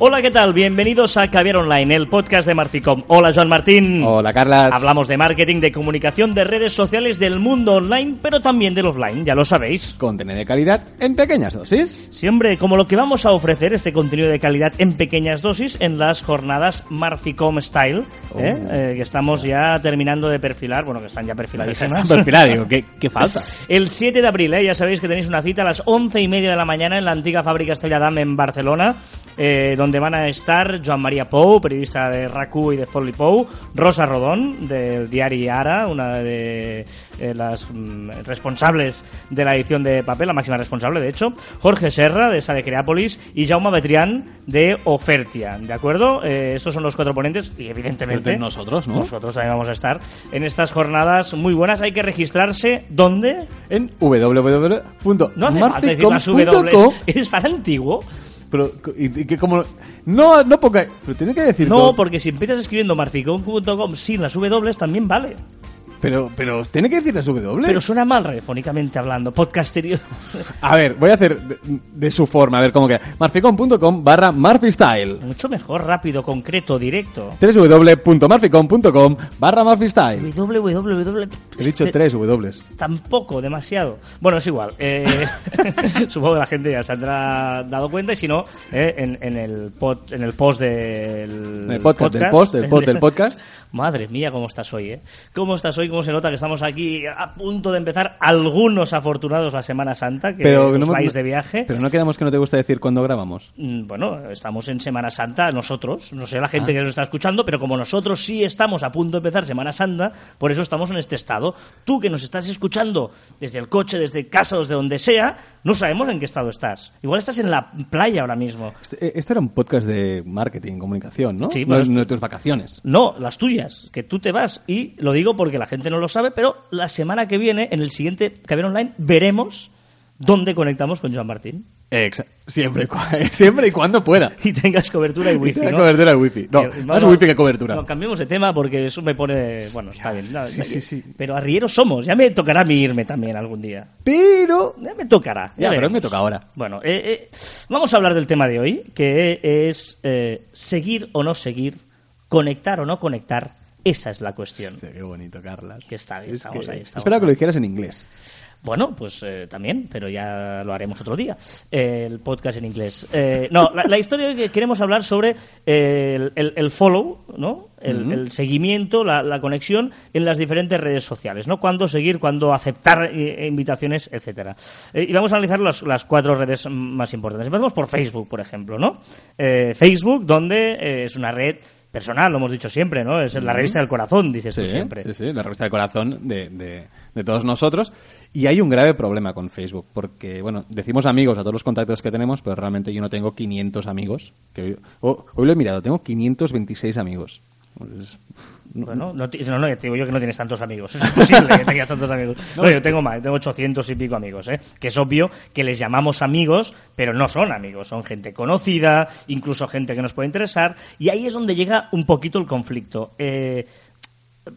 Hola, ¿qué tal? Bienvenidos a Caviar Online, el podcast de Marficom. Hola, Joan Martín. Hola, Carlas. Hablamos de marketing, de comunicación, de redes sociales, del mundo online, pero también del offline, ya lo sabéis. Contenido de calidad en pequeñas dosis. Siempre como lo que vamos a ofrecer, este contenido de calidad en pequeñas dosis, en las jornadas Marficom Style, ¿eh? Oh. Eh, que estamos ya terminando de perfilar, bueno, que están ya perfiladísimas. Perfilado, digo, ¿qué, qué falta? El 7 de abril, ¿eh? ya sabéis que tenéis una cita a las once y media de la mañana en la antigua fábrica Estrella Damm en Barcelona, eh, donde van a estar Joan María Pou, periodista de RACU y de Folly Pou, Rosa Rodón, del diario Ara, una de eh, las mm, responsables de la edición de papel, la máxima responsable, de hecho, Jorge Serra, de esa de Creápolis, y Jaume Betrián, de Ofertia, ¿de acuerdo? Eh, estos son los cuatro ponentes, y evidentemente... De nosotros, ¿no? Nosotros también vamos a estar en estas jornadas muy buenas. Hay que registrarse. ¿Dónde? En No hace falta decir las W. www.marficom.com. ¿Es tan antiguo? Pero, y, y que como... No, no ponga... Pero tiene que decir No, todo. porque si empiezas escribiendo marficom.com sin las W también vale. Pero, pero tiene que decir las W. Pero suena mal radiofónicamente hablando. Podcasterio. A ver, voy a hacer de, de su forma, a ver cómo queda. Marficom.com barra marfistyle. Mucho mejor, rápido, concreto, directo. www.marficom.com barra marfistyle. www. He dicho tres W. Tampoco, demasiado. Bueno, es igual. Eh, supongo que la gente ya se habrá dado cuenta y si no, eh, en, en el pod- en el post del En el podcast, del post, del post del podcast. Madre mía, cómo estás hoy, ¿eh? ¿Cómo estás hoy? ¿Cómo se nota que estamos aquí a punto de empezar algunos afortunados la Semana Santa, que Pero os no, vais de viaje? Pero no quedamos que no te gusta decir cuándo grabamos. Mm, Bueno, estamos en Semana Santa nosotros, no sé la gente Ah. que nos está escuchando, pero como nosotros sí estamos a punto de empezar Semana Santa, por eso estamos en este estado. Tú que nos estás escuchando desde el coche, desde casa, desde donde sea, no sabemos en qué estado estás. Igual estás en la playa ahora mismo. Este, eh, este era un podcast de marketing, comunicación, ¿no? Sí, no, es- no de tus vacaciones. No, las tuyas, que tú te vas. Y lo digo porque la gente no lo sabe, pero la semana que viene, en el siguiente Caber Online, veremos dónde conectamos con Joan Martín. Siempre, siempre y cuando pueda. Y tengas cobertura y wifi, ¿no? cobertura wifi. No, más wifi que cobertura. No, cambiemos de tema porque eso me pone... Bueno, está bien. no, sí, sí, sí. Pero arrieros somos. Ya me tocará a mí irme también algún día. Pero... Ya me tocará. Ya, pero veremos. me toca ahora. Bueno, eh, eh, vamos a hablar del tema de hoy, que es eh, seguir o no seguir, conectar o no conectar. Esa es la cuestión. Qué bonito, Carlas. Que está Es estamos que- ahí, estamos Espera que lo dijeras en inglés. Bueno, pues eh, también, pero ya lo haremos otro día. Eh, el podcast en inglés. Eh, no, la, la historia que queremos hablar sobre eh, el, el- el follow, ¿no? El, el seguimiento, la, la conexión en las diferentes redes sociales, ¿no? Cuándo seguir, cuándo aceptar invitaciones, etcétera. Y vamos a analizar las, las cuatro redes más importantes. Empezamos por Facebook, por ejemplo, ¿no? Facebook, donde es una red personal, lo hemos dicho siempre, ¿no? Es la revista del corazón, dices tú siempre. sí, sí, la revista del corazón de, de- de todos nosotros. Y hay un grave problema con Facebook, porque, bueno, decimos amigos a todos los contactos que tenemos, pero realmente yo no tengo 500 amigos. Que hoy, oh, hoy lo he mirado, tengo 526 amigos. Pues, Bueno, no, no, no, te digo yo que no tienes tantos amigos. Es imposible que tengas tantos amigos. No, yo tengo más, tengo 800 y pico amigos, ¿eh? Que es obvio que les llamamos amigos, pero no son amigos, son gente conocida, incluso gente que nos puede interesar, y ahí es donde llega un poquito el conflicto. Eh,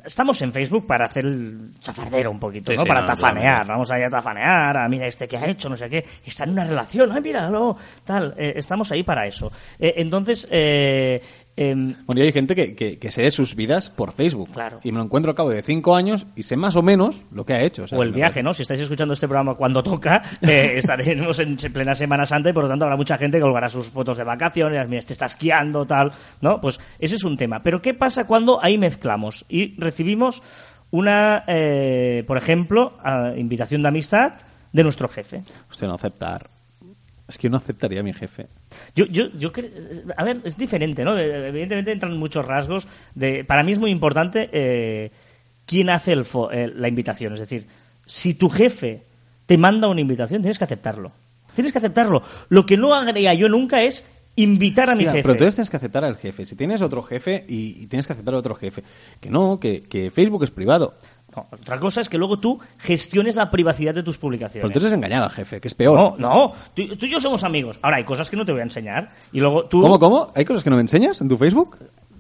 Estamos en Facebook para hacer el chafardero un poquito, Sí, ¿no? sí, para no, tafanear, naturalmente. vamos a ir a tafanear, a mira este que ha hecho, no sé qué, está en una relación, ay, míralo, tal, eh, estamos ahí para eso. Eh, entonces, eh, em, Bueno, y hay gente que, que, que sé de sus vidas por Facebook. Claro. Y me lo encuentro al cabo de cinco años y sé más o menos lo que ha hecho. sea, o el viaje, ¿no? Si estáis escuchando este programa cuando toca, eh, estaremos en plena Semana Santa y por lo tanto habrá mucha gente que colgará sus fotos de vacaciones, mira, este está esquiando, tal, ¿no? Pues ese es un tema. Pero ¿qué pasa cuando ahí mezclamos y recibimos una, eh, por ejemplo, invitación de amistad de nuestro jefe? Hostia, no aceptar. Es que yo no aceptaría a mi jefe. Yo, yo, yo a ver, es diferente, ¿no? Evidentemente entran muchos rasgos. De, para mí es muy importante eh, quién hace el fo- eh, la invitación. Es decir, si tu jefe te manda una invitación, tienes que aceptarlo. Tienes que aceptarlo. Lo que no haría yo nunca es invitar a mi Hostia, jefe. Pero entonces tienes que aceptar al jefe. Si tienes otro jefe y, y tienes que aceptar a otro jefe. Que no, que, que Facebook es privado. Otra cosa es que luego tú gestiones la privacidad de tus publicaciones. Pero entonces es engañar al jefe, que es peor. no, no, tú, tú y yo somos amigos. Ahora, hay cosas que no te voy a enseñar. Y luego tú... ¿Cómo, cómo? ¿Hay cosas que no me enseñas en tu Facebook?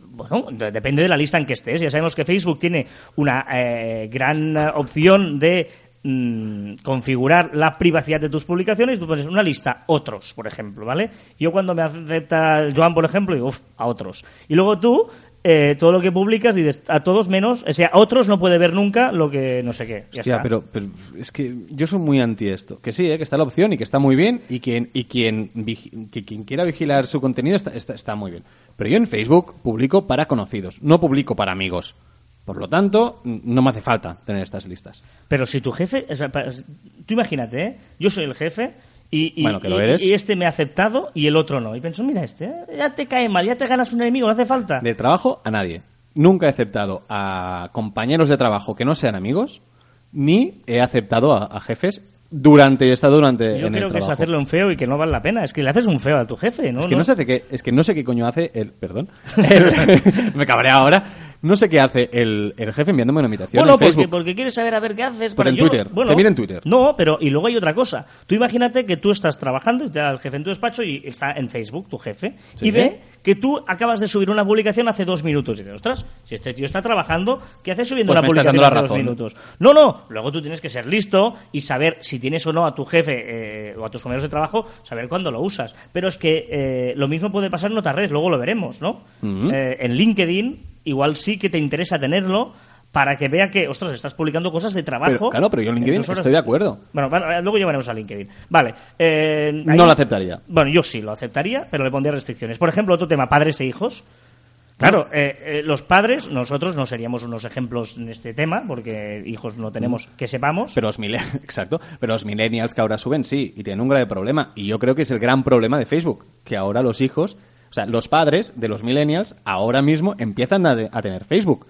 Bueno, de- depende de la lista en que estés. Ya sabemos que Facebook tiene una eh, gran eh, opción de mm, configurar la privacidad de tus publicaciones, tú pones una lista, otros, por ejemplo, ¿vale? Yo cuando me acepta Joan, por ejemplo, digo, "Uf, a otros. Y luego tú, eh, todo lo que publicas, dices a todos menos, o sea, a otros no puede ver nunca lo que no sé qué. Ya Hostia, está. pero, pero es que yo soy muy anti esto. Que sí, eh, que está la opción y que está muy bien y quien, y quien, que quien quiera vigilar su contenido está, está, está muy bien. Pero yo en Facebook publico para conocidos, no publico para amigos. Por lo tanto, no me hace falta tener estas listas. Pero si tu jefe, o sea, tú imagínate, ¿eh? yo soy el jefe y, y- Bueno, que lo y- eres. y este me ha aceptado y el otro no. Y pienso, mira, este ya te cae mal, ya te ganas un enemigo, no hace falta. De trabajo a nadie. Nunca he aceptado a compañeros de trabajo que no sean amigos, ni he aceptado a, a jefes durante, he estado durante Yo en creo el que es hacerle un feo y que no vale la pena. Es que le haces un feo a tu jefe, ¿no? Es que no sé qué, es que no sé qué coño hace el, perdón, el- me cabré ahora, no sé qué hace el, el jefe enviándome una invitación Bueno, en porque, Facebook. porque quieres saber a ver qué haces. Pues para en yo- Twitter, bueno, que mire en Twitter. No, pero y luego hay otra cosa. Tú imagínate que tú estás trabajando y te da el jefe en tu despacho y está en Facebook, tu jefe, Sí. y ve que tú acabas de subir una publicación hace dos minutos. Y dices, ostras, si este tío está trabajando, ¿qué hace subiendo Pues una publicación hace dos minutos? No, no. Luego tú tienes que ser listo y saber si tienes o no a tu jefe eh, o a tus compañeros de trabajo, saber cuándo lo usas. Pero es que eh, lo mismo puede pasar en otras redes, luego lo veremos, ¿no? Eh, en LinkedIn, igual sí que te interesa tenerlo para que vea que, ostras, estás publicando cosas de trabajo. Pero, claro, pero yo en LinkedIn tus horas- estoy de acuerdo. Bueno, eh, luego llevaremos a LinkedIn. Vale. eh, No lo aceptaría. Bueno, yo sí lo aceptaría, pero le pondría restricciones. Por ejemplo, otro tema, padres e hijos. Claro, eh, eh, los padres, nosotros no seríamos unos ejemplos en este tema, porque hijos no tenemos que sepamos. Pero los exacto, pero los millennials que ahora suben sí, y tienen un grave problema. Y yo creo que es el gran problema de Facebook, que ahora los hijos, o sea, los padres de los millennials ahora mismo empiezan a, tener Facebook.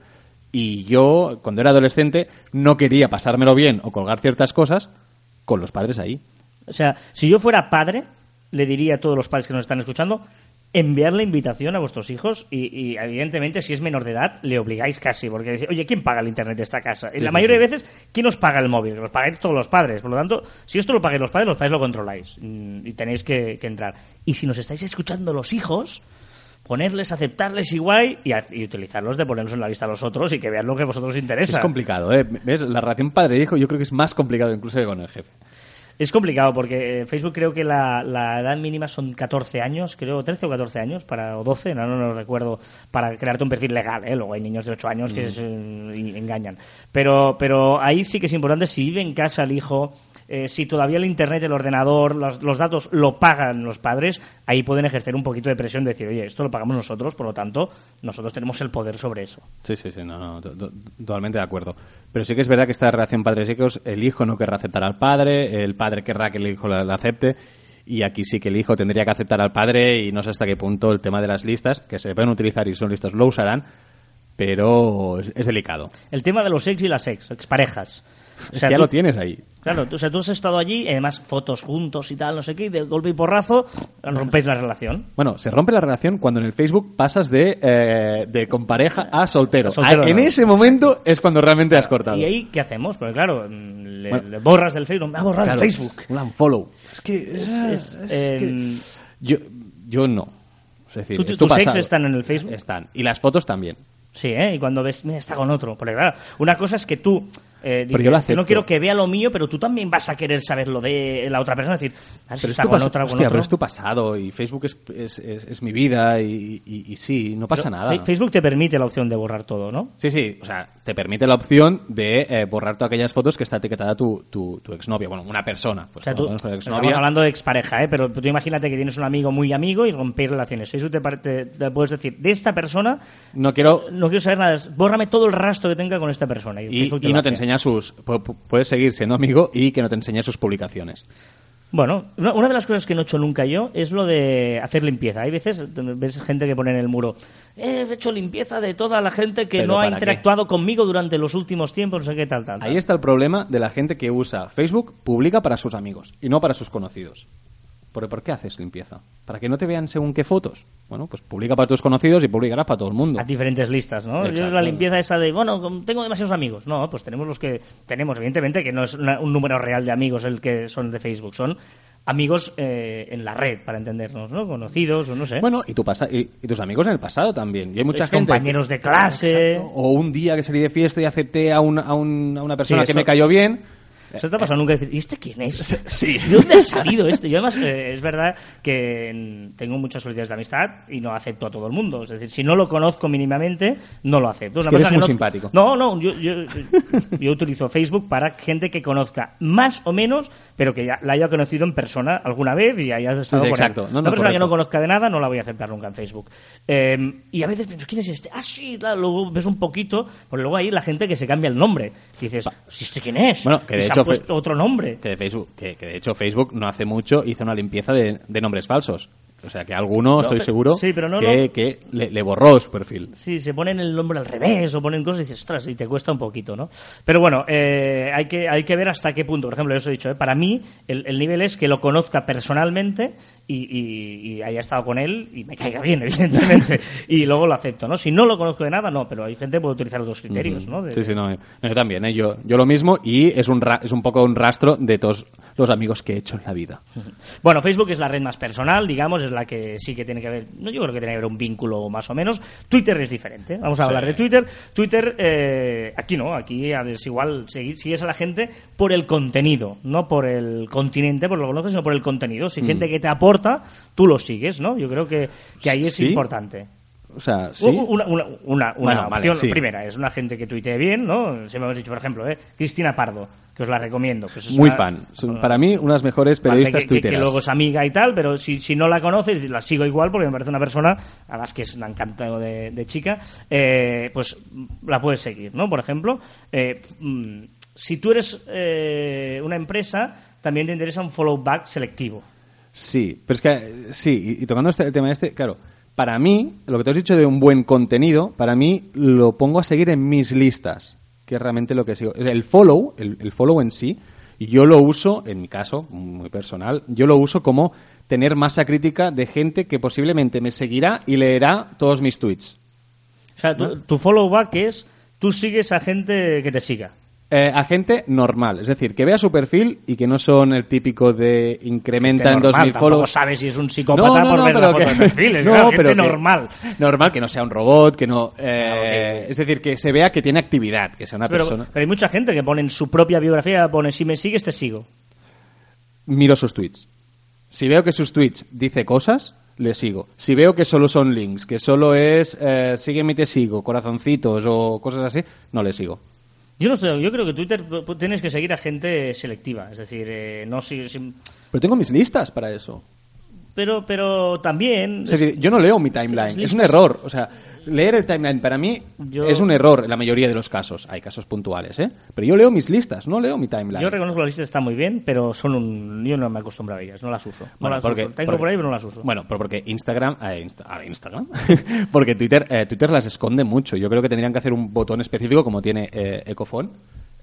Y yo, cuando era adolescente, no quería pasármelo bien o colgar ciertas cosas con los padres ahí. O sea, si yo fuera padre, le diría a todos los padres que nos están escuchando, enviar la invitación a vuestros hijos y, y, evidentemente si es menor de edad le obligáis casi porque dice, oye, ¿quién paga el internet de esta casa? Y Sí, la sí, mayoría sí. de veces, ¿quién os paga el móvil? Los pagáis todos los padres. Por lo tanto, si esto lo pagáis los padres, los padres lo controláis mm, y tenéis que, que entrar. Y si nos estáis escuchando los hijos, ponerles, aceptarles igual y, utilizarlos de ponerlos en la lista a los otros y que vean lo que a vosotros os interesa. Es complicado, ¿eh? ¿Ves? La relación padre-hijo yo creo que es más complicado incluso que con el jefe. Es complicado porque eh, Facebook creo que la, la edad mínima son 14 años, creo 13 o 14 años, para, o 12, no, no lo recuerdo, para crearte un perfil legal. ¿eh? Luego hay niños de 8 años que Mm. se eh, engañan. Pero, pero ahí sí que es importante si vive en casa el hijo, eh, si todavía el internet, el ordenador, los, los datos lo pagan los padres, ahí pueden ejercer un poquito de presión de decir, oye, esto lo pagamos nosotros, por lo tanto, nosotros tenemos el poder sobre eso. Sí, sí, sí, no, no, to- to- totalmente de acuerdo. Pero sí que es verdad que esta relación padres-hijos, el hijo no querrá aceptar al padre, el padre querrá que el hijo la, la acepte, y aquí sí que el hijo tendría que aceptar al padre, y no sé hasta qué punto el tema de las listas, que se pueden utilizar y son listas, lo usarán, pero es, es delicado. El tema de los ex y las ex, exparejas. O Es sea, que ya tú- lo tienes ahí. Claro, tú, o sea, tú has estado allí, y además fotos juntos y tal, no sé qué, y de golpe y porrazo rompéis la relación. Bueno, se rompe la relación cuando en el Facebook pasas de, eh, de con pareja a soltero. Ah, en no. ese momento es cuando realmente has cortado. ¿Y ahí qué hacemos? Porque claro, mm, le, Bueno. le borras del Facebook, me ha borrado Claro, el Facebook. Un unfollow. Es que... Es- es, es que- em, Yo, yo no. Es decir, ¿Tú- es tu tus ex pasado. están en el Facebook? Están. Y las fotos también. Sí, ¿eh? Y cuando ves, mira, está con otro. Porque claro, una cosa es que tú... eh, Pero yo lo "Yo acepto. no quiero que vea lo mío, pero tú también vas a querer saber lo de la otra persona. Es decir, a ver si Pero es, está tu con pas- otra o con hostia, otro. pero es tu pasado y Facebook es, es, es- es mi vida y, y- y sí, no pasa nada. Facebook te permite la opción de borrar todo, ¿no? Sí, sí, o sea, te permite la opción de eh, borrar todas aquellas fotos que está etiquetada tu, tu, tu exnovia. Bueno, una persona. Pues O sea, tú, estamos hablando de expareja, ¿eh? pero tú imagínate que tienes un amigo muy amigo y rompéis relaciones. Facebook te, te- te puedes decir, de esta persona No quiero... no quiero saber nada, bórrame todo el rastro que tenga con esta persona. Y, no te. Sus... pu- pu- Puedes seguir siendo amigo y que no te enseñe sus publicaciones. Bueno, una, de las cosas que no he hecho nunca yo es lo de hacer limpieza. Hay veces, ves gente que pone en el muro, "Eh, he hecho limpieza de toda la gente que ¿Pero no ha qué? interactuado conmigo durante los últimos tiempos, no sé qué tal, tal. tal". Ahí está el problema de la gente que usa Facebook, publica para sus amigos y no para sus conocidos. ¿Por, ¿Por qué haces limpieza? ¿Para que no te vean según qué fotos? Bueno, pues publica para tus conocidos y publicarás para todo el mundo. a diferentes listas, ¿no? Yo Exacto. la limpieza esa de, bueno, tengo demasiados amigos. No, pues tenemos los que tenemos, evidentemente, que no es una- un número real de amigos el que son de Facebook, son amigos eh, en la red, para entendernos, ¿no? Conocidos o no sé. Bueno, y, tu pasa y, y tus amigos en el pasado también. Y hay mucha Pues gente... compañeros de clase. Exacto. O un día que salí de fiesta y acepté a, un- a un- a una persona Sí, que me cayó bien ¿Eso te ha pasado nunca? Decir, ¿y este quién es? Sí. ¿De dónde ha salido este? Yo además, eh, es verdad que tengo muchas solicitudes de amistad y no acepto a todo el mundo. Es decir, si no lo conozco mínimamente, no lo acepto. Es Una que eres muy no- simpático. No, no, yo, yo, yo utilizo Facebook para gente que conozca más o menos, pero que ya la haya conocido en persona alguna vez y haya estado con exacto. él. No, no, Una persona que no conozca de nada no la voy a aceptar nunca en Facebook. Eh, y a veces pienso, ¿quién es este? Ah, sí, claro, luego ves un poquito, pero luego hay la gente que se cambia el nombre. Y dices, ¿y este quién es? Bueno, que de hecho ha fue- puesto otro nombre. Que de Facebook, que, que de hecho Facebook no hace mucho hizo una limpieza de, de nombres falsos. O sea que alguno, estoy seguro, sí, pero no, que, no. que le, le borró su perfil. Sí, se ponen el nombre al revés o ponen cosas y dices, ostras, y te cuesta un poquito, ¿no? Pero bueno, eh, hay, que, hay que ver hasta qué punto. Por ejemplo, yo os he dicho, ¿eh? para mí el, el nivel es que lo conozca personalmente y, y- y haya estado con él y me caiga bien, evidentemente. y luego lo acepto, ¿no? Si no lo conozco de nada, no, pero hay gente que puede utilizar los dos criterios, ¿no? De- Sí, sí, no, eh, yo también, eh, yo, yo lo mismo y es un, ra- es un poco un rastro de todos los amigos que he hecho en la vida. Bueno, Facebook es la red más personal, digamos, es la que sí que tiene que haber, no yo creo que tiene que haber un vínculo más o menos. Twitter es diferente. Vamos a Sí. hablar de Twitter. Twitter, eh, aquí no, aquí es igual, sigues a la gente por el contenido, no por el continente, por lo que conoces, sino por el contenido. Si hay gente que te aporta, tú lo sigues, ¿no? Yo creo que, que ahí es ¿Sí? importante. O sea, sí. Una, una, una, una Bueno, vale, opción sí. primera es una gente que tuitee bien, ¿no? Siempre hemos dicho, por ejemplo, ¿eh? Cristina Pardo, que os la recomiendo. Pues es Muy fan. Son, Para mí, unas mejores periodistas que, que- que tuiteras. luego es amiga y tal, pero si, si no la conoces, la sigo igual porque me parece una persona, además que es un encanto de, de chica, eh, pues la puedes seguir, ¿no? Por ejemplo, eh, mm, si tú eres eh, una empresa, también te interesa un follow back selectivo. Sí, pero es que, sí, y, y tocando este, el tema este, claro, para mí, lo que te has dicho de un buen contenido, para mí lo pongo a seguir en mis listas, que es realmente lo que sigo. El follow, el, el follow en sí, yo lo uso, en mi caso, muy personal, yo lo uso como tener masa crítica de gente que posiblemente me seguirá y leerá todos mis tweets. O sea, tu, tu follow back es, tú sigues a gente que te siga. Eh, a gente normal, es decir, que vea su perfil y que no son el típico de incrementa en Gente normal, 2000 tampoco follows. sabes si es un psicópata por ver la foto de perfil, es no, gente pero que- normal. Normal, que no sea un robot, que no... eh, Ah. Es decir, que se vea que tiene actividad, que sea una Pero, persona... pero hay mucha gente que pone en su propia biografía, pone si me sigues te sigo. Miro sus tweets. Si veo que sus tweets dice cosas, le sigo. Si veo que solo son links, que solo es eh, sígueme y te sigo, corazoncitos o cosas así, no le sigo. Yo no estoy, yo creo que Twitter tienes que seguir a gente selectiva, es decir, eh, no si- si- Pero tengo mis listas para eso. pero pero también Es decir, yo no leo mi timeline, las es un error. O sea, leer el timeline para mí Yo- es un error en la mayoría de los casos. Hay casos puntuales, ¿eh? Pero yo leo mis listas, no leo mi timeline. yo reconozco que las listas están muy bien, pero son un yo no me acostumbro a ellas, no las uso. No Bueno, las porque- uso. Tengo porque- por ahí, pero no las uso. Bueno, pero porque Instagram, eh, Insta- ah, Instagram, porque Twitter, eh, Twitter las esconde mucho. Yo creo que tendrían que hacer un botón específico como tiene eh, Ecofone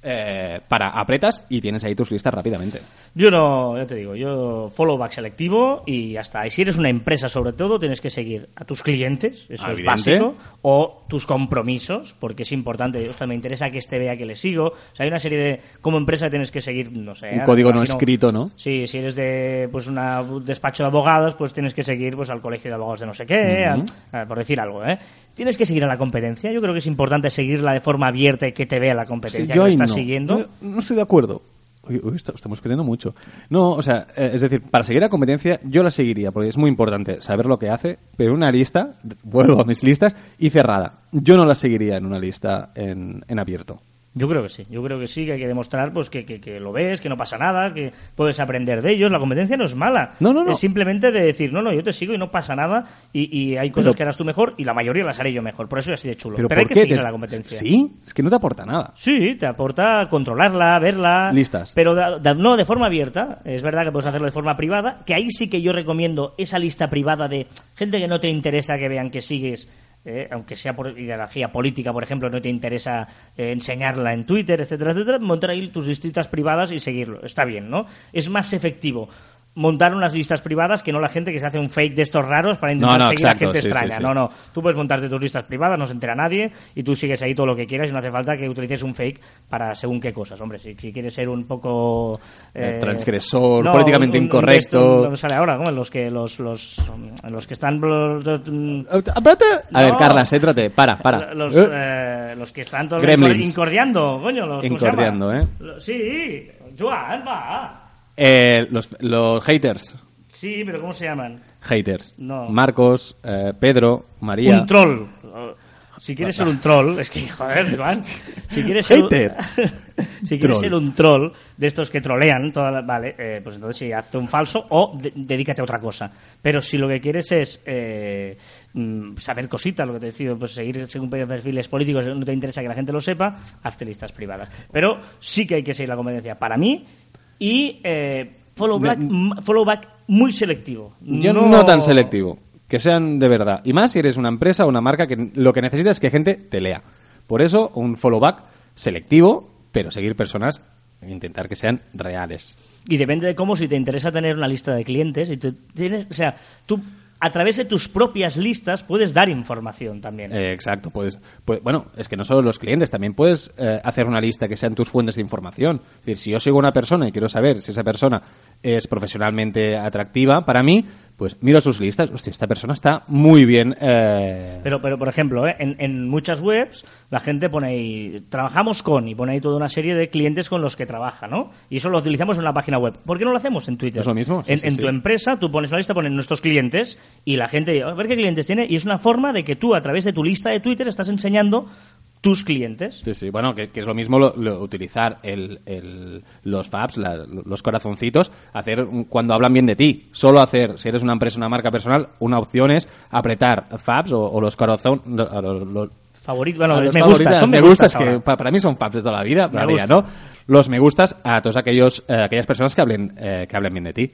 eh, para apretas y tienes ahí tus listas rápidamente. Yo no, ya te digo, yo follow back selectivo y está. Y si eres una empresa, sobre todo, tienes que seguir a tus clientes, eso es básico, o tus compromisos, porque es importante. Ostras, me interesa que este vea que le sigo. O sea, hay una serie de, como empresa tienes que seguir, no sé. Un ahora código no escrito, ¿no? Sí, si eres de pues una, un despacho de abogados, pues tienes que seguir pues al colegio de abogados de no sé qué, a- a- por decir algo, ¿eh? Tienes que seguir a la competencia. Yo creo que es importante seguirla de forma abierta y que te vea la competencia que yo la ahí estás no. siguiendo. Yo no estoy de acuerdo. Uy, uy, estamos creyendo mucho. No, o sea, eh, es decir, para seguir a competencia yo la seguiría, porque es muy importante saber lo que hace, pero una lista, vuelvo a mis listas, y cerrada. Yo no la seguiría en una lista en, en abierto. Yo creo que sí, yo creo que sí, que hay que demostrar pues que, que, que lo ves, que no pasa nada, que puedes aprender de ellos. La competencia no es mala. No, no, no. Es simplemente de decir, no, no, yo te sigo y no pasa nada y, y hay cosas Pero- que harás tú mejor y la mayoría las haré yo mejor. Por eso es así de chulo. Pero, ¿Pero hay que qué? seguir Te- a la competencia. Sí, es que no te aporta nada. Sí, te aporta controlarla, verla. Listas. Pero no de forma abierta. Es verdad que puedes hacerlo de forma privada. Que ahí sí que yo recomiendo esa lista privada de gente que no te interesa que vean que sigues. Eh, aunque sea por ideología política, por ejemplo, no te interesa eh, enseñarla en Twitter, etcétera, etcétera, montar ahí tus listas privadas y seguirlo. Está bien, ¿no? Es más efectivo montar unas listas privadas que no la gente que se hace un fake de estos raros para intentar No, no, seguir a gente sí, extraña. sí. No, no. Tú puedes montarte tus listas privadas, no se entera nadie y tú sigues ahí todo lo que quieras y no hace falta que utilices un fake para según qué cosas. Hombre, si, si quieres ser un poco... Eh, transgresor, políticamente incorrecto. no sale ahora, ¿cómo? Los que, los, los, los que están... A ver, No. Carla, céntrate, para, para. Los, Eh, eh, los que están todos Gremlins. incordiando, coño, los ¿cómo se llama? Incordiando, ¿eh? Sí, Joan, va. Eh, los, los haters. Sí, pero ¿cómo se llaman? Haters. No. Marcos, eh, Pedro, María. Un troll. Si quieres ser un troll, es que, joder, Joan, si quieres ser, Hater. si quieres Troll. ser un troll de estos que trolean, toda la- vale, eh, pues entonces sí, hazte un falso o de- dedícate a otra cosa. Pero si lo que quieres es eh, mm, saber cositas, lo que te decía, pues seguir según perfiles políticos, no te interesa que la gente lo sepa, hazte listas privadas. Pero sí que hay que seguir la competencia para mí y eh, follow, back, follow back muy selectivo. Yo no... tan selectivo. Que sean de verdad. Y más si eres una empresa o una marca que lo que necesita es que gente te lea. Por eso, un follow back selectivo, pero seguir personas e intentar que sean reales. Y depende de cómo, si te interesa tener una lista de clientes, y tú tienes, o sea, tú a través de tus propias listas puedes dar información también. Eh, exacto, puedes, pues, bueno, es que no solo los clientes, también puedes eh, hacer una lista que sean tus fuentes de información. Es decir, si yo sigo a una persona y quiero saber si esa persona es profesionalmente atractiva para mí, pues miro sus listas. Hostia, esta persona está muy bien. eh, Pero, pero por ejemplo, ¿eh? en, en muchas webs la gente pone ahí, trabajamos con, y pone ahí toda una serie de clientes con los que trabaja, ¿no? Y eso lo utilizamos en la página web. ¿Por qué no lo hacemos en Twitter? Es lo mismo, sí, en sí, en sí. tu empresa, tú pones la lista, ponen nuestros clientes, y la gente, a ver qué clientes tiene, y es una forma de que tú, a través de tu lista de Twitter, estás enseñando tus clientes. Sí, sí, bueno, que, que es lo mismo lo- lo- utilizar el, el- los fabs, la- los corazoncitos, hacer un- cuando hablan bien de ti. Solo hacer, si eres una empresa, una marca personal, una opción es apretar fabs o, o los lo- lo- lo- Favorito, bueno, me gusta, son me me gustas, gustas que para mí son fabs de toda la vida, Me. ¿no? Los me gustas a todos aquellos, eh, aquellas personas que hablen, eh, que hablen bien de ti.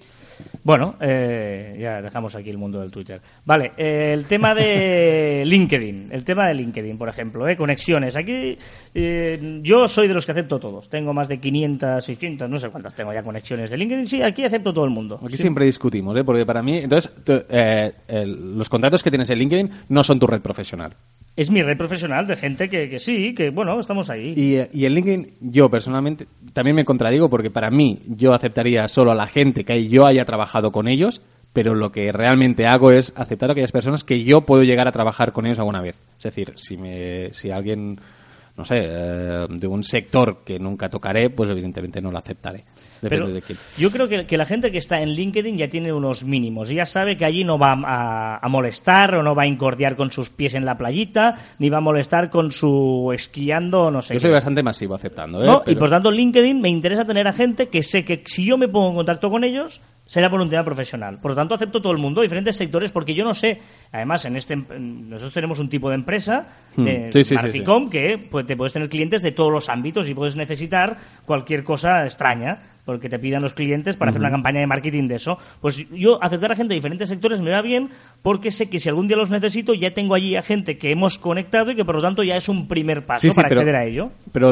Bueno, eh, ya dejamos aquí el mundo del Twitter. Vale, eh, el tema de LinkedIn. El tema de LinkedIn, por ejemplo, ¿eh? conexiones. Aquí eh, yo soy de los que acepto todos. Tengo más de 500, 600, no sé cuántas tengo ya conexiones de LinkedIn. Sí, aquí acepto todo el mundo. Aquí Sí. siempre discutimos, ¿eh? Porque para mí, entonces, eh, el- los contactos que tienes en LinkedIn no son tu red profesional. Es mi red profesional de gente que, que sí, que bueno, estamos ahí. Y, y en LinkedIn, yo personalmente también me contradigo porque para mí yo aceptaría solo a la gente que yo haya trabajado con ellos, pero lo que realmente hago es aceptar a aquellas personas que yo puedo llegar a trabajar con ellos alguna vez. Es decir, si, me, si alguien, no sé, eh, de un sector que nunca tocaré, pues evidentemente no lo aceptaré. Depende Pero de quién. yo creo que, que la gente que está en LinkedIn ya tiene unos mínimos y ya sabe que allí no va a, a molestar o no va a incordiar con sus pies en la playita, ni va a molestar con su esquiando no sé Yo qué. soy bastante masivo aceptando, ¿eh? ¿no? Y por tanto, LinkedIn me interesa tener a gente que sé que si yo me pongo en contacto con ellos, será por un tema profesional. Por lo tanto, acepto todo el mundo, diferentes sectores, porque yo no sé. Además, en este nosotros tenemos un tipo de empresa, de Hmm. Sí, sí, que pues, te puedes tener clientes de todos los ámbitos y puedes necesitar cualquier cosa extraña porque te pidan los clientes para hacer una campaña de marketing de eso. Pues yo aceptar a gente de diferentes sectores me va bien porque sé que si algún día los necesito ya tengo allí a gente que hemos conectado y que por lo tanto ya es un primer paso Sí, sí, para pero- acceder a ello. Pero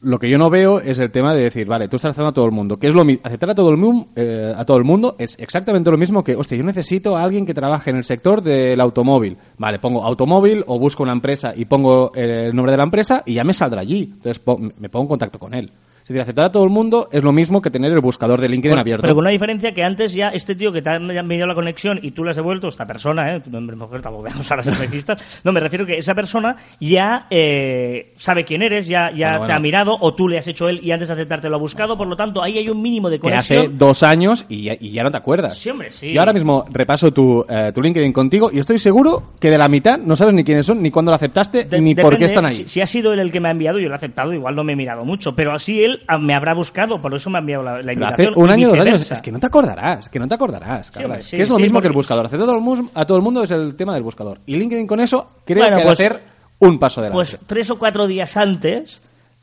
lo que yo no veo es el tema de decir, vale, tú estás aceptando a todo el mundo. Que es lo aceptar a todo el mundo, a todo el mundo es exactamente lo mismo que, hostia, yo necesito a alguien que trabaje en el sector del automóvil. Vale, pongo automóvil o busco una empresa y pongo el nombre de la empresa y ya me saldrá allí. Entonces me pongo en contacto con él. Es decir, aceptar a todo el mundo es lo mismo que tener el buscador de LinkedIn Bueno, abierto. Pero con una diferencia que antes ya este tío que te ha enviado la conexión y tú le has devuelto, esta persona, ¿eh? Mujer, tampoco veamos ahora ser sexistas. No, me refiero que esa persona ya eh, sabe quién eres, ya, ya Bueno, te ha mirado o tú le has hecho él y antes de aceptarte lo ha buscado. Por lo tanto, ahí hay un mínimo de que hace conexión. dos años y ya, y ya no te acuerdas. Sí, hombre, sí. Yo ahora mismo repaso tu, eh, tu LinkedIn contigo y estoy seguro que de la mitad no sabes ni quiénes son, ni cuándo lo aceptaste, De- ni por qué están ahí. Si, si ha sido él el que me ha enviado, yo lo he aceptado, igual no me he mirado mucho, pero así él me habrá buscado, por eso me ha enviado la, invitación. hace un año, dos años, es que no te acordarás, que no te acordarás. Hombre, sí, que es lo sí, mismo que el buscador. Hacer a todo, el mus- a todo el mundo es el tema del buscador. Y LinkedIn con eso creo Bueno, que pues- hacer un paso adelante. Pues tres o cuatro días antes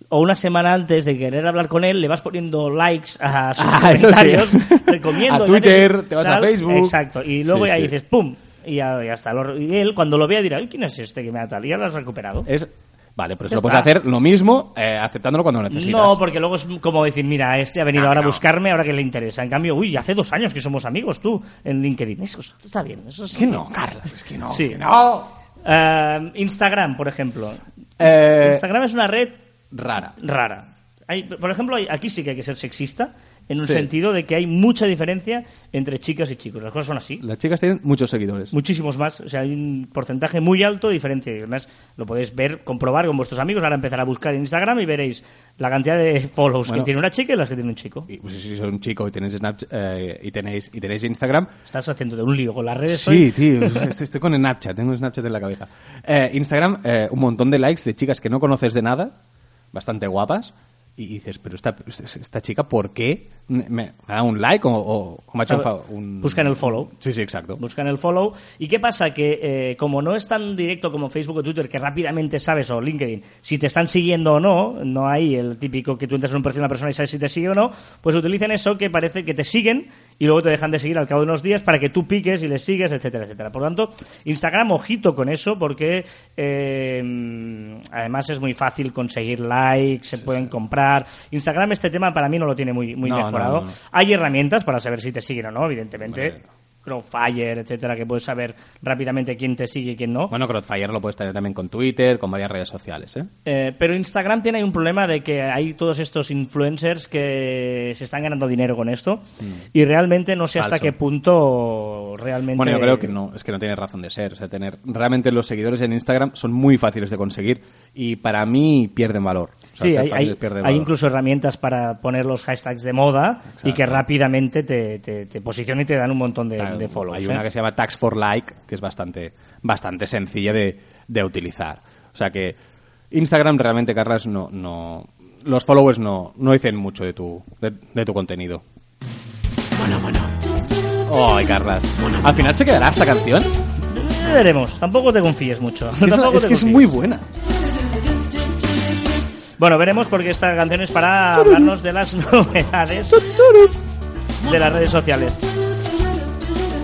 o una semana antes de querer hablar con él, le vas poniendo likes a sus Ah, comentarios, recomiendo. A Twitter, te vas a Facebook. Exacto, y luego ya dices, ¡pum! Y ya, ya está. Y él, cuando lo vea, dirá, "Uy, ¿quién es este que me ha tal? Y ya lo has recuperado. Es, vale, pero eso lo puedes hacer lo mismo eh, aceptándolo cuando lo necesitas. No, porque luego es como decir, mira, este ha venido Ah, ahora a buscarme, ahora que le interesa. En cambio, uy, hace dos años que somos amigos tú en LinkedIn. Eso está bien. Eso Es que no, Carla, es que no. Sí. que no. Eh, Instagram, por ejemplo. Eh, Instagram es una red rara. rara. Hay, por ejemplo, aquí sí que hay que ser sexista, en un Sí. sentido de que hay mucha diferencia entre chicas y chicos. Las cosas son así. Las chicas tienen muchos seguidores. Muchísimos más. O sea, hay un porcentaje muy alto de diferencia. Y además, lo podéis ver, comprobar con vuestros amigos. Ahora empezar a buscar en Instagram y veréis la cantidad de follows Bueno. que tiene una chica y las que tiene un chico. Y, pues, si sois un chico y tenéis, Snapchat, eh, y tenéis y tenéis Instagram, Estás haciendo de un lío con las redes. Sí, hoy. tío, estoy, estoy con Snapchat, tengo Snapchat en la cabeza. Eh, Instagram, eh, un montón de likes de chicas que no conoces de nada, bastante guapas, y dices, pero esta, esta chica, ¿por qué me, me ha dado un like o, o- o me ha hecho un- buscan el follow. Sí, sí, exacto. Buscan el follow. ¿Y qué pasa? Que eh, como no es tan directo como Facebook o Twitter, que rápidamente sabes, o LinkedIn, si te están siguiendo o no, no hay el típico que tú entras en un perfil de una persona y sabes si te sigue o no, pues utilizan eso que parece que te siguen y luego te dejan de seguir al cabo de unos días para que tú piques y les sigues, etcétera, etcétera. Por lo tanto, Instagram, ojito con eso, porque eh, además es muy fácil conseguir likes, se pueden comprar. Instagram, este tema para mí no lo tiene muy, muy No, mejorado. no, no. Hay herramientas para saber si te siguen o no, evidentemente. Crowdfire, etcétera, que puedes saber rápidamente quién te sigue y quién no. Bueno, Crowdfire lo puedes tener también con Twitter, con varias redes sociales, ¿eh? Eh, pero Instagram tiene ahí un problema de que hay todos estos influencers que se están ganando dinero con esto y realmente no sé hasta Mm. Qué punto realmente... Bueno, yo creo que no, es que no tiene razón de ser. O sea, tener realmente los seguidores en Instagram son muy fáciles de conseguir y para mí pierden valor. O sea, Sí, hay, fáciles hay- pierde hay valor. incluso herramientas para poner los hashtags de moda y que rápidamente te, te, te posicionan y te dan un montón de, Claro, de follows. Hay ¿eh? una que se llama Tax for Like, que es bastante, bastante sencilla de, de utilizar. O sea que Instagram realmente, Carlas, no, no, los followers no, no dicen mucho de tu, de, de tu contenido. Ay, Carlas. Al final se quedará esta canción. Ya veremos, tampoco te confíes mucho. Es, Tampoco es te que es muy buena. Bueno, veremos porque esta canción es para hablarnos de las novedades de las redes sociales.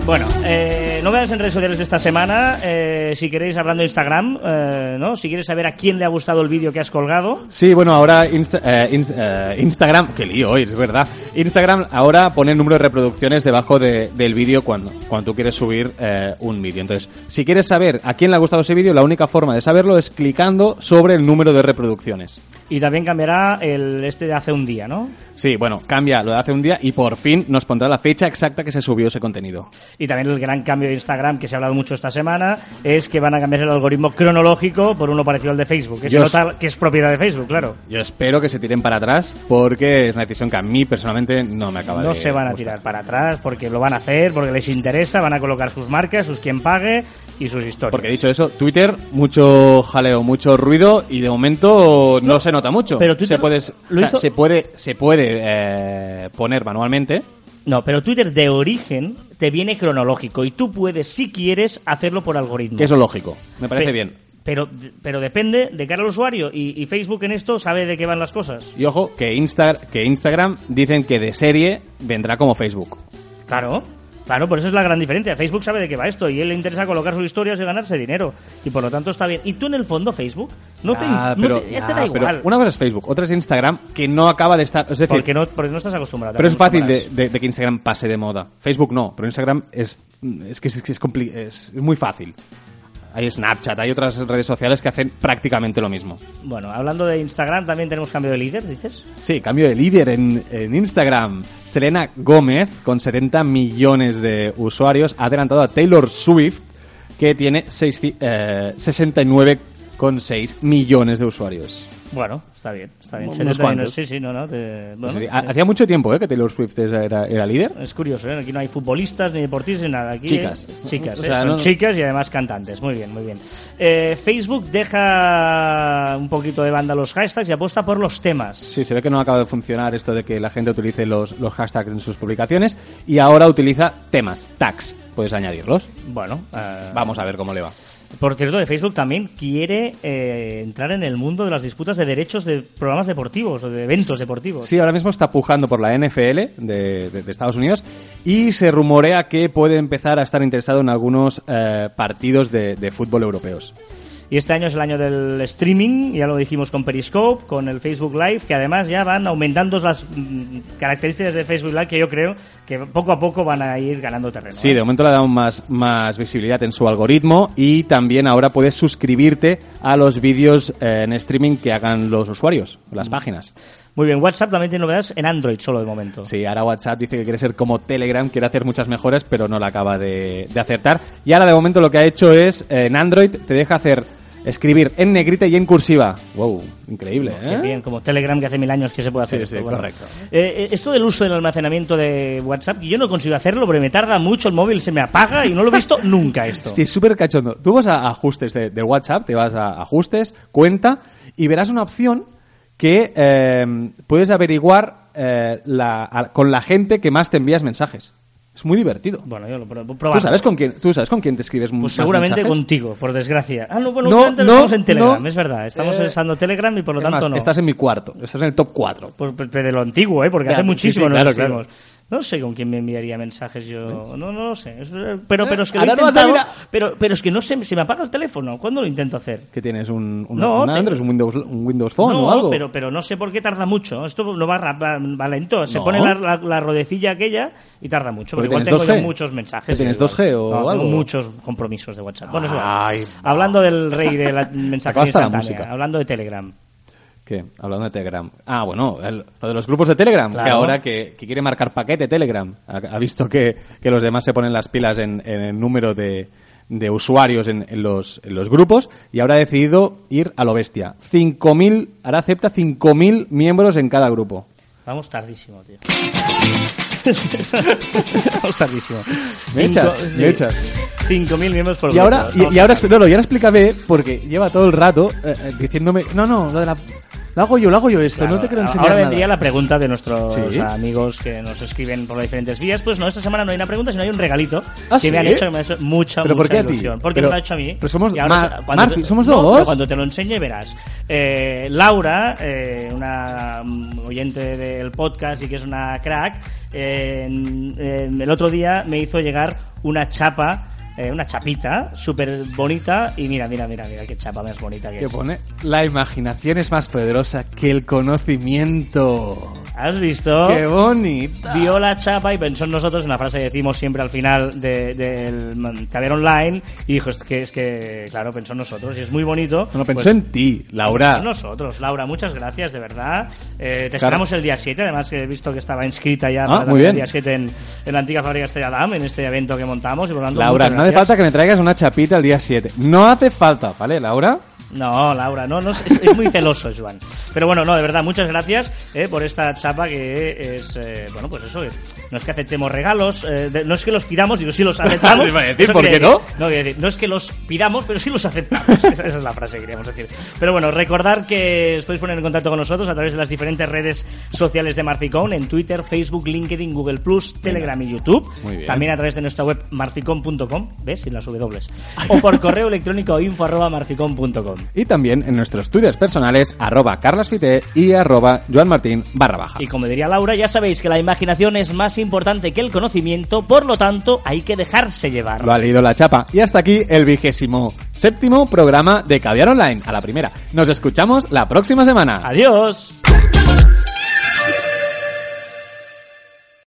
Bueno, eh, novedades en redes sociales de esta semana. eh, si queréis, hablando de Instagram, eh, ¿no? Si quieres saber a quién le ha gustado el vídeo que has colgado, Sí, bueno, ahora Insta- eh, Inst- eh, Instagram, qué lío hoy, es verdad. Instagram ahora pone el número de reproducciones debajo de- del vídeo cuando, cuando tú quieres subir eh, un vídeo. Entonces, si quieres saber a quién le ha gustado ese vídeo, la única forma de saberlo es clicando sobre el número de reproducciones. y también cambiará el este de hace un día, ¿no? Sí, bueno, cambia lo de hace un día y por fin nos pondrá la fecha exacta que se subió ese contenido. Y también el gran cambio de Instagram que se ha hablado mucho esta semana es que van a cambiar el algoritmo cronológico por uno parecido al de Facebook, que se Yo nota que es propiedad de Facebook, claro. Yo espero que se tiren para atrás porque es una decisión que a mí personalmente no me acaba de No se van a gustar. tirar para atrás porque lo van a hacer, porque les interesa, van a colocar sus marcas, sus quien pague y sus historias. Porque dicho eso, Twitter, mucho jaleo, mucho ruido y de momento no, se nota mucho. pero Twitter se puede, lo o sea, hizo- se puede, se puede eh, poner manualmente. No, pero Twitter de origen te viene cronológico y tú puedes, si quieres, hacerlo por algoritmo. Que eso es lógico. Me parece Pe- bien. Pero, pero depende de cara al usuario y, y Facebook en esto sabe de qué van las cosas. Y ojo, que, Insta, que Instagram dicen que de serie vendrá como Facebook. Claro, claro, por eso es la gran diferencia. Facebook sabe de qué va esto y a él le interesa colocar sus historias y ganarse dinero. Y por lo tanto está bien. ¿Y tú en el fondo Facebook? No te, Ah, no pero, te- ya te ah, da pero igual. una cosa es Facebook, otra es Instagram, que no acaba de estar. Es decir, porque, no, porque no estás acostumbrado. pero es fácil de, cámaras. de- de que Instagram pase de moda. Facebook no, pero Instagram es, es que es, es- es muy fácil. Hay Snapchat, hay otras redes sociales que hacen prácticamente lo mismo. Bueno, hablando de Instagram, también tenemos cambio de líder, dices. Sí, cambio de líder en, en Instagram. Selena Gómez, con 70 millones de usuarios, ha adelantado a Taylor Swift, que tiene seis- eh, 69,6 millones de usuarios. Bueno, está bien, está bien. Unos 70 cuantos. millones, Sí, sí, no, no. te- bueno, Sí, ha- Hacía mucho tiempo eh, que Taylor Swift era, era líder. Es curioso, ¿eh? aquí no hay futbolistas ni deportistas ni nada. Aquí Chicas. chicas, O ¿eh? sea, son no- chicas y además cantantes. Muy bien, muy bien. Eh, Facebook deja un poquito de banda los hashtags y apuesta por los temas. Sí, se ve que no acaba de funcionar esto de que la gente utilice los, los hashtags en sus publicaciones y ahora utiliza temas, tags. Puedes añadirlos. Bueno, eh, Vamos a ver cómo le va. Por cierto, de Facebook también quiere eh, entrar en el mundo de las disputas de derechos de programas deportivos o de eventos deportivos. Sí, ahora mismo está pujando por la NFL de, de- Estados Unidos y se rumorea que puede empezar a estar interesado en algunos eh, partidos de fútbol europeos. Y este año es el año del streaming, ya lo dijimos con Periscope, con el Facebook Live, que además ya van aumentando las mm, características de Facebook Live que yo creo que poco a poco van a ir ganando terreno. Sí, ¿eh? de momento le ha dado más, más visibilidad en su algoritmo y también ahora puedes suscribirte a los vídeos eh, en streaming que hagan los usuarios, las páginas. Muy bien, WhatsApp también tiene novedades en Android solo de momento. Sí, ahora WhatsApp dice que quiere ser como Telegram, quiere hacer muchas mejoras, pero no la acaba de, de acertar. Y ahora de momento lo que ha hecho es, en Android te deja hacer escribir en negrita y en cursiva. Wow, increíble, Qué ¿eh? bien, como Telegram que hace mil años que se puede hacer Sí, esto. sí, Bueno, correcto. eh, eh, esto del uso del almacenamiento de WhatsApp, yo no consigo hacerlo porque me tarda mucho, el móvil se me apaga y no lo he visto nunca esto. Sí, es súper cachondo. Tú vas a ajustes de, de WhatsApp, te vas a ajustes, cuenta, y verás una opción que eh, puedes averiguar eh, la- a- con la gente que más te envías mensajes. Es muy divertido. Bueno, yo lo pro- ¿Tú sabes con quién, tú sabes con quién te escribes Pues más seguramente mensajes? contigo, por desgracia. Ah, no, bueno, No, no, estamos en Telegram, no. es verdad. Estamos Eh, usando Telegram y por lo tanto más, no. Estás en mi cuarto, estás en el top 4. Pues, de lo antiguo, ¿eh? Porque Claro, hace muchísimo sí, sí, nos claro, escribimos. No sé con quién me enviaría mensajes yo. No, no lo sé. Pero, pero es que lo he intentado, pero, pero es que no se, se me apaga el teléfono. ¿Cuándo lo intento hacer? ¿Que tienes un, un, No, un Android, un Windows, un Windows Phone no, o algo? Pero, pero no sé por qué tarda mucho. Esto no va, va, va lento. Se No. pone la, la, la rodecilla aquella y tarda mucho. Porque igual tengo 2G. yo muchos mensajes. ¿Que tienes igual. 2G o No, tengo algo? muchos compromisos de WhatsApp. Bueno, es igual. Ay, Hablando del rey de la mensajería instantánea, hablando de Telegram. ¿Qué? Hablando de Telegram. Ah, bueno, el- lo de los grupos de Telegram, Claro. que ahora que, que quiere marcar paquete Telegram, ha, ha visto que, que los demás se ponen las pilas en, en el número de, de usuarios en, en los, en los grupos y ahora ha decidido ir a lo bestia. 5.000, ahora acepta 5.000 miembros en cada grupo. Vamos tardísimo, tío. Vamos tardísimo. Me Cinco- echas, sí. me echas. 5.000 miembros por Y grupo. ahora, y, Estamos y ahora, tardando. no, no, y ahora explícame, porque lleva todo el rato eh, eh, diciéndome, no, no, lo de la... Lo hago yo, lo hago yo esto, Claro, no te quiero enseñar Ahora nada. vendría la pregunta de nuestros Sí. amigos que nos escriben por diferentes vías. Pues no, esta semana no hay una pregunta, sino hay un regalito ¿Ah, que me han hecho, que me ha hecho mucha, ¿Pero por mucha a ti? ilusión. Porque Pero- me lo ha hecho a mí. pero somos ahora Mar- te- cuando Marfi, te- ¿somos no, dos? pero cuando te lo enseñe verás. Eh, Laura, eh, una mm, oyente del podcast y que es una crack, eh, el otro día me hizo llegar una chapa. Eh, una chapita súper bonita y mira, mira, mira, mira qué chapa más bonita que Que es. pone, la imaginación es más poderosa que el conocimiento. ¿Has visto? ¡Qué bonita! vio la chapa y pensó en nosotros, una frase que decimos siempre al final de- del caber online, y dijo, es que, es que, claro, pensó en nosotros, y es muy bonito. No, pensó Pues, en ti, Laura. en nosotros, Laura, muchas gracias, de verdad. Eh, te Claro. esperamos el día 7, además que he visto que estaba inscrita ya Ah, para muy bien. el día 7 en, en la antigua fábrica Estrella Damm, en este evento que montamos. Y por lo tanto, Laura, no hace falta que me traigas una chapita el día 7. No hace falta, ¿vale, Laura? No, Laura, no, no es, es- es muy celoso, Joan. Pero bueno, no, de verdad, muchas gracias eh, por esta chapa que es, eh, bueno, pues eso, eh, no es que aceptemos regalos, eh, de- no es que los pidamos, digo, sí los aceptamos. Iba a decir, Eso ¿por quería qué no? No, quería decir, no es que los pidamos, pero sí los aceptamos. Esa es la frase que queríamos decir. Pero bueno, recordar que os podéis poner en contacto con nosotros a través de las diferentes redes sociales de Marficón, en Twitter, Facebook, LinkedIn, Google Plus, Telegram y YouTube. Muy bien. También a través de nuestra web marficon.com, ¿ves? Sin las W. O por correo electrónico info arroba marficon.com. Y también en nuestros estudios personales, arroba carlasfite y arroba joanmartin barra baja. Y como diría Laura, ya sabéis que la imaginación es más importante que el conocimiento, por lo tanto hay que dejarse llevar. Lo ha leído la chapa. Y hasta aquí el vigésimo séptimo programa de Caviar Online. A la primera. Nos escuchamos la próxima semana. Adiós.